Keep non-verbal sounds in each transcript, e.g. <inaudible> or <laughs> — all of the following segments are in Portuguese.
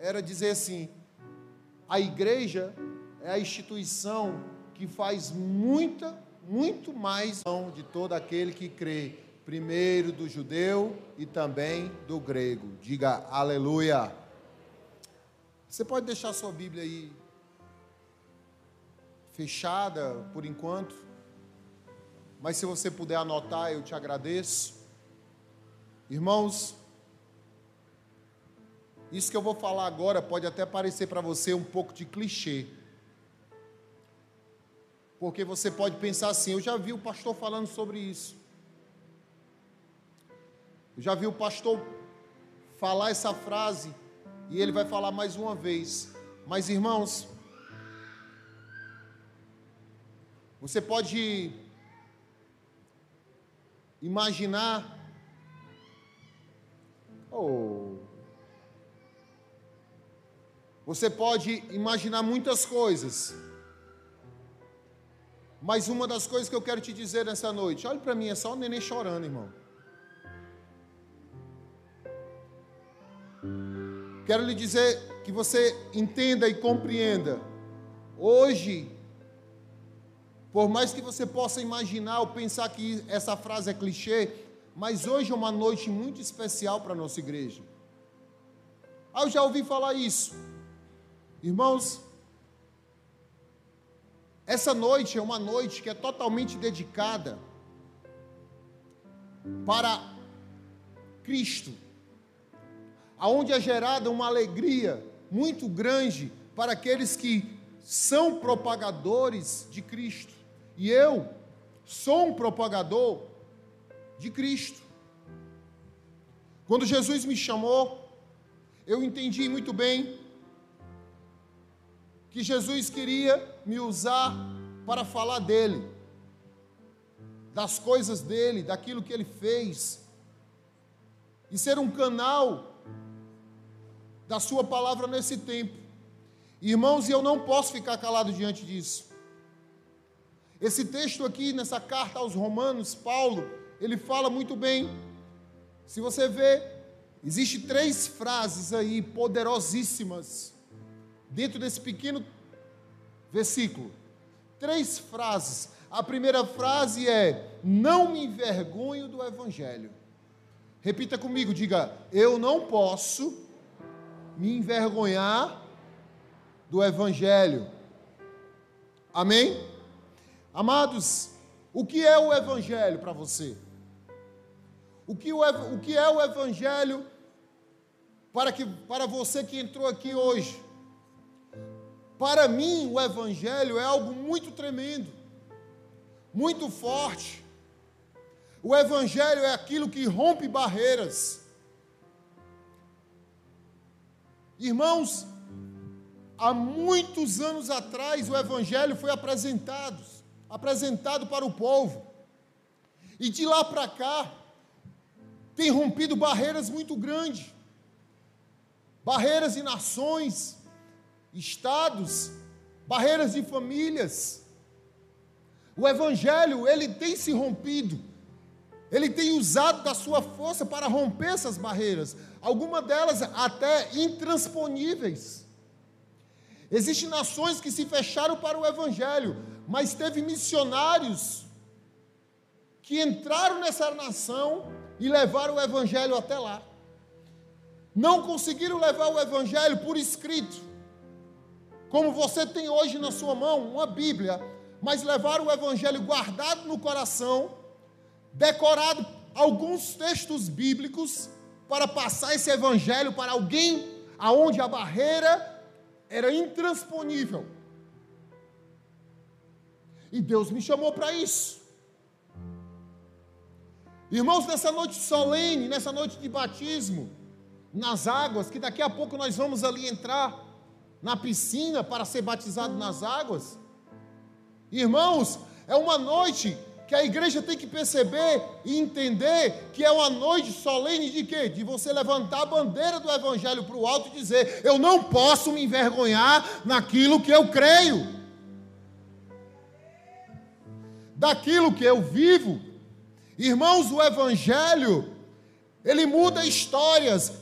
era dizer assim: a igreja é a instituição que faz muita, muito mais de todo aquele que crê, primeiro do judeu e também do grego. Diga aleluia. Você pode deixar sua Bíblia aí fechada por enquanto, mas se você puder anotar, eu te agradeço. Irmãos, isso que eu vou falar agora pode até parecer para você um pouco de clichê. Porque você pode pensar assim: eu já vi o pastor falando sobre isso. Eu já vi o pastor falar essa frase e ele vai falar mais uma vez. Mas irmãos, você pode imaginar. Oh, você pode imaginar muitas coisas. Mas uma das coisas que eu quero te dizer nessa noite, olhe para mim, é só o neném chorando, irmão. Quero lhe dizer que você entenda e compreenda. Hoje, por mais que você possa imaginar ou pensar que essa frase é clichê, mas hoje é uma noite muito especial para a nossa igreja. Ah, eu já ouvi falar isso. Irmãos, essa noite é uma noite que é totalmente dedicada para Cristo, aonde é gerada uma alegria muito grande para aqueles que são propagadores de Cristo. E eu sou um propagador de Cristo. Quando Jesus me chamou, eu entendi muito bem que Jesus queria me usar para falar dele, das coisas dele, daquilo que ele fez, e ser um canal da sua palavra nesse tempo. Irmãos, e eu não posso ficar calado diante disso. Esse texto aqui, nessa carta aos Romanos, Paulo, ele fala muito bem. Se você vê, existe três frases aí poderosíssimas dentro desse pequeno versículo. Três frases. A primeira frase é: Não me envergonho do Evangelho. Repita comigo, diga: Eu não posso me envergonhar do Evangelho. Amém? Amados, o que é o Evangelho para você? O que, o, o que é o Evangelho para, que, para você que entrou aqui hoje? Para mim, o Evangelho é algo muito tremendo, muito forte. O Evangelho é aquilo que rompe barreiras. Irmãos, há muitos anos atrás o Evangelho foi apresentado, apresentado para o povo. E de lá para cá, tem rompido barreiras muito grandes barreiras de nações, estados, barreiras de famílias. O evangelho, ele tem se rompido. Ele tem usado da sua força para romper essas barreiras, algumas delas até intransponíveis. Existem nações que se fecharam para o evangelho, mas teve missionários que entraram nessa nação e levaram o evangelho até lá. Não conseguiram levar o evangelho por escrito, como você tem hoje na sua mão uma Bíblia, mas levar o Evangelho guardado no coração, decorado alguns textos bíblicos, para passar esse Evangelho para alguém aonde a barreira era intransponível. E Deus me chamou para isso. Irmãos, nessa noite solene, nessa noite de batismo, nas águas, que daqui a pouco nós vamos ali entrar, na piscina para ser batizado nas águas. Irmãos, é uma noite que a igreja tem que perceber e entender que é uma noite solene de quê? De você levantar a bandeira do evangelho para o alto e dizer: "Eu não posso me envergonhar naquilo que eu creio". Daquilo que eu vivo. Irmãos, o evangelho ele muda histórias,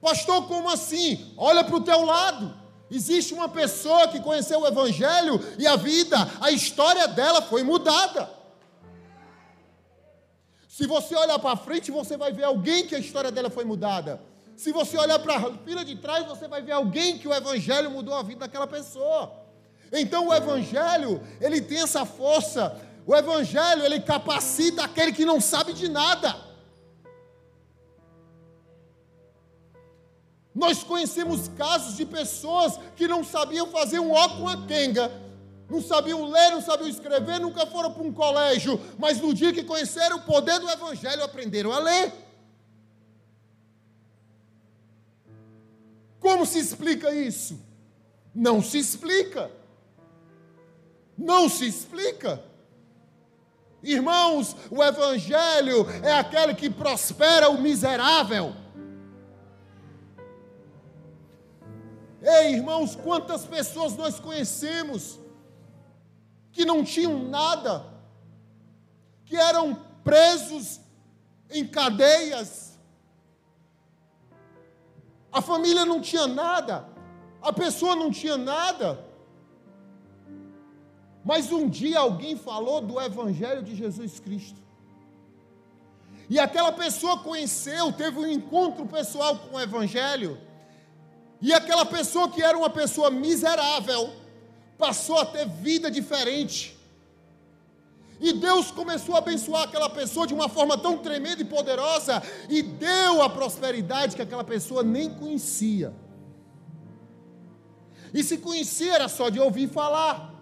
Pastor, como assim? Olha para o teu lado. Existe uma pessoa que conheceu o Evangelho e a vida, a história dela foi mudada. Se você olhar para frente, você vai ver alguém que a história dela foi mudada. Se você olhar para a fila de trás, você vai ver alguém que o Evangelho mudou a vida daquela pessoa. Então o Evangelho, ele tem essa força. O Evangelho, ele capacita aquele que não sabe de nada. Nós conhecemos casos de pessoas que não sabiam fazer um ó com a quenga, não sabiam ler, não sabiam escrever, nunca foram para um colégio, mas no dia que conheceram o poder do Evangelho, aprenderam a ler. Como se explica isso? Não se explica. Não se explica. Irmãos, o Evangelho é aquele que prospera o miserável. Ei, irmãos, quantas pessoas nós conhecemos que não tinham nada, que eram presos em cadeias. A família não tinha nada, a pessoa não tinha nada. Mas um dia alguém falou do Evangelho de Jesus Cristo. E aquela pessoa conheceu, teve um encontro pessoal com o Evangelho. E aquela pessoa que era uma pessoa miserável, passou a ter vida diferente. E Deus começou a abençoar aquela pessoa de uma forma tão tremenda e poderosa, e deu a prosperidade que aquela pessoa nem conhecia. E se conhecia era só de ouvir falar.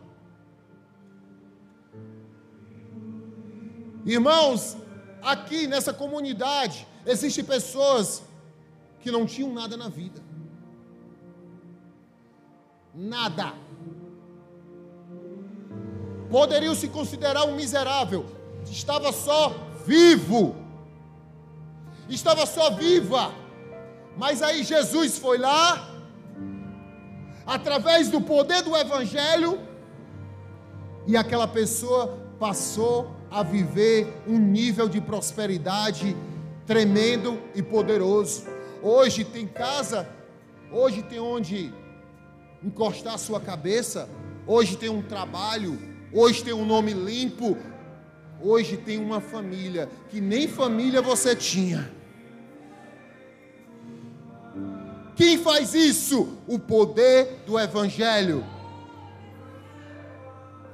Irmãos, aqui nessa comunidade, existem pessoas que não tinham nada na vida nada. Poderiam se considerar um miserável, estava só vivo, estava só viva. Mas aí Jesus foi lá, através do poder do Evangelho, e aquela pessoa passou a viver um nível de prosperidade tremendo e poderoso. Hoje tem casa, hoje tem onde encostar a sua cabeça. Hoje tem um trabalho, hoje tem um nome limpo, hoje tem uma família que nem família você tinha. Quem faz isso? O poder do Evangelho.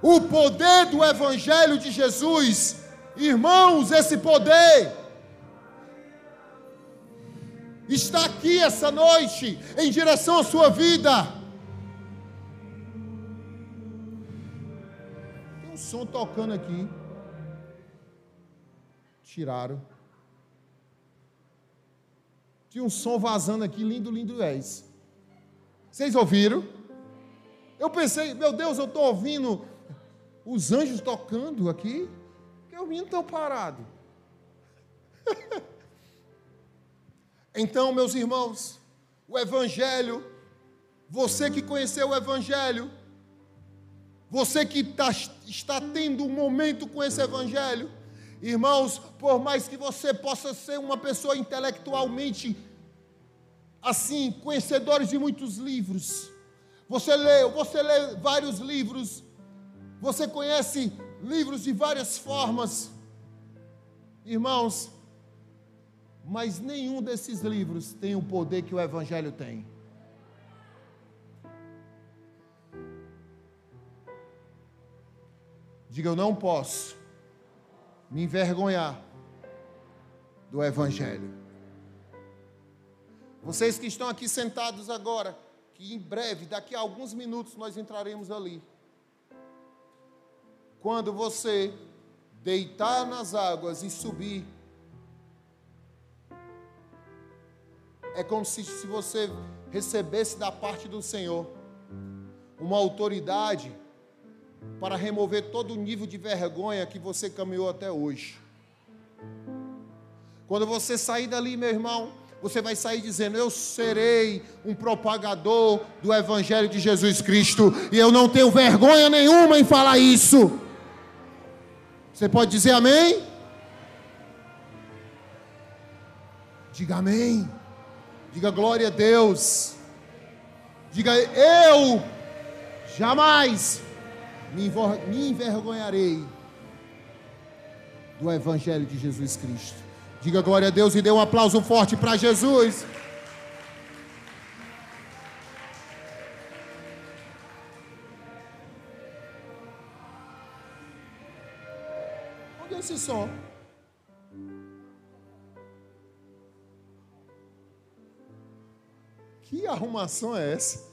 O poder do Evangelho de Jesus. Irmãos, esse poder está aqui essa noite em direção à sua vida. Som tocando aqui. Tiraram. Tinha um som vazando aqui, lindo, lindo és. Vocês ouviram? Eu pensei, meu Deus, eu estou ouvindo os anjos tocando aqui, que os meninos estão parados. <laughs> então, meus irmãos, o Evangelho, você que conheceu o Evangelho, você que tá, está tendo um momento com esse Evangelho, irmãos, por mais que você possa ser uma pessoa intelectualmente assim, conhecedores de muitos livros, você lê, você lê vários livros, você conhece livros de várias formas, irmãos, mas nenhum desses livros tem o poder que o Evangelho tem. Diga, eu não posso me envergonhar do Evangelho. Vocês que estão aqui sentados agora, que em breve, daqui a alguns minutos, nós entraremos ali. Quando você deitar nas águas e subir, é como se, se você recebesse da parte do Senhor uma autoridade para remover todo o nível de vergonha que você caminhou até hoje. Quando você sair dali, meu irmão, você vai sair dizendo: Eu serei um propagador do Evangelho de Jesus Cristo, e eu não tenho vergonha nenhuma em falar isso. Você pode dizer amém? Diga amém. Diga glória a Deus. Diga eu jamais me envergonharei do Evangelho de Jesus Cristo. Diga glória a Deus e dê um aplauso forte para Jesus. Onde é esse som? Que arrumação é essa?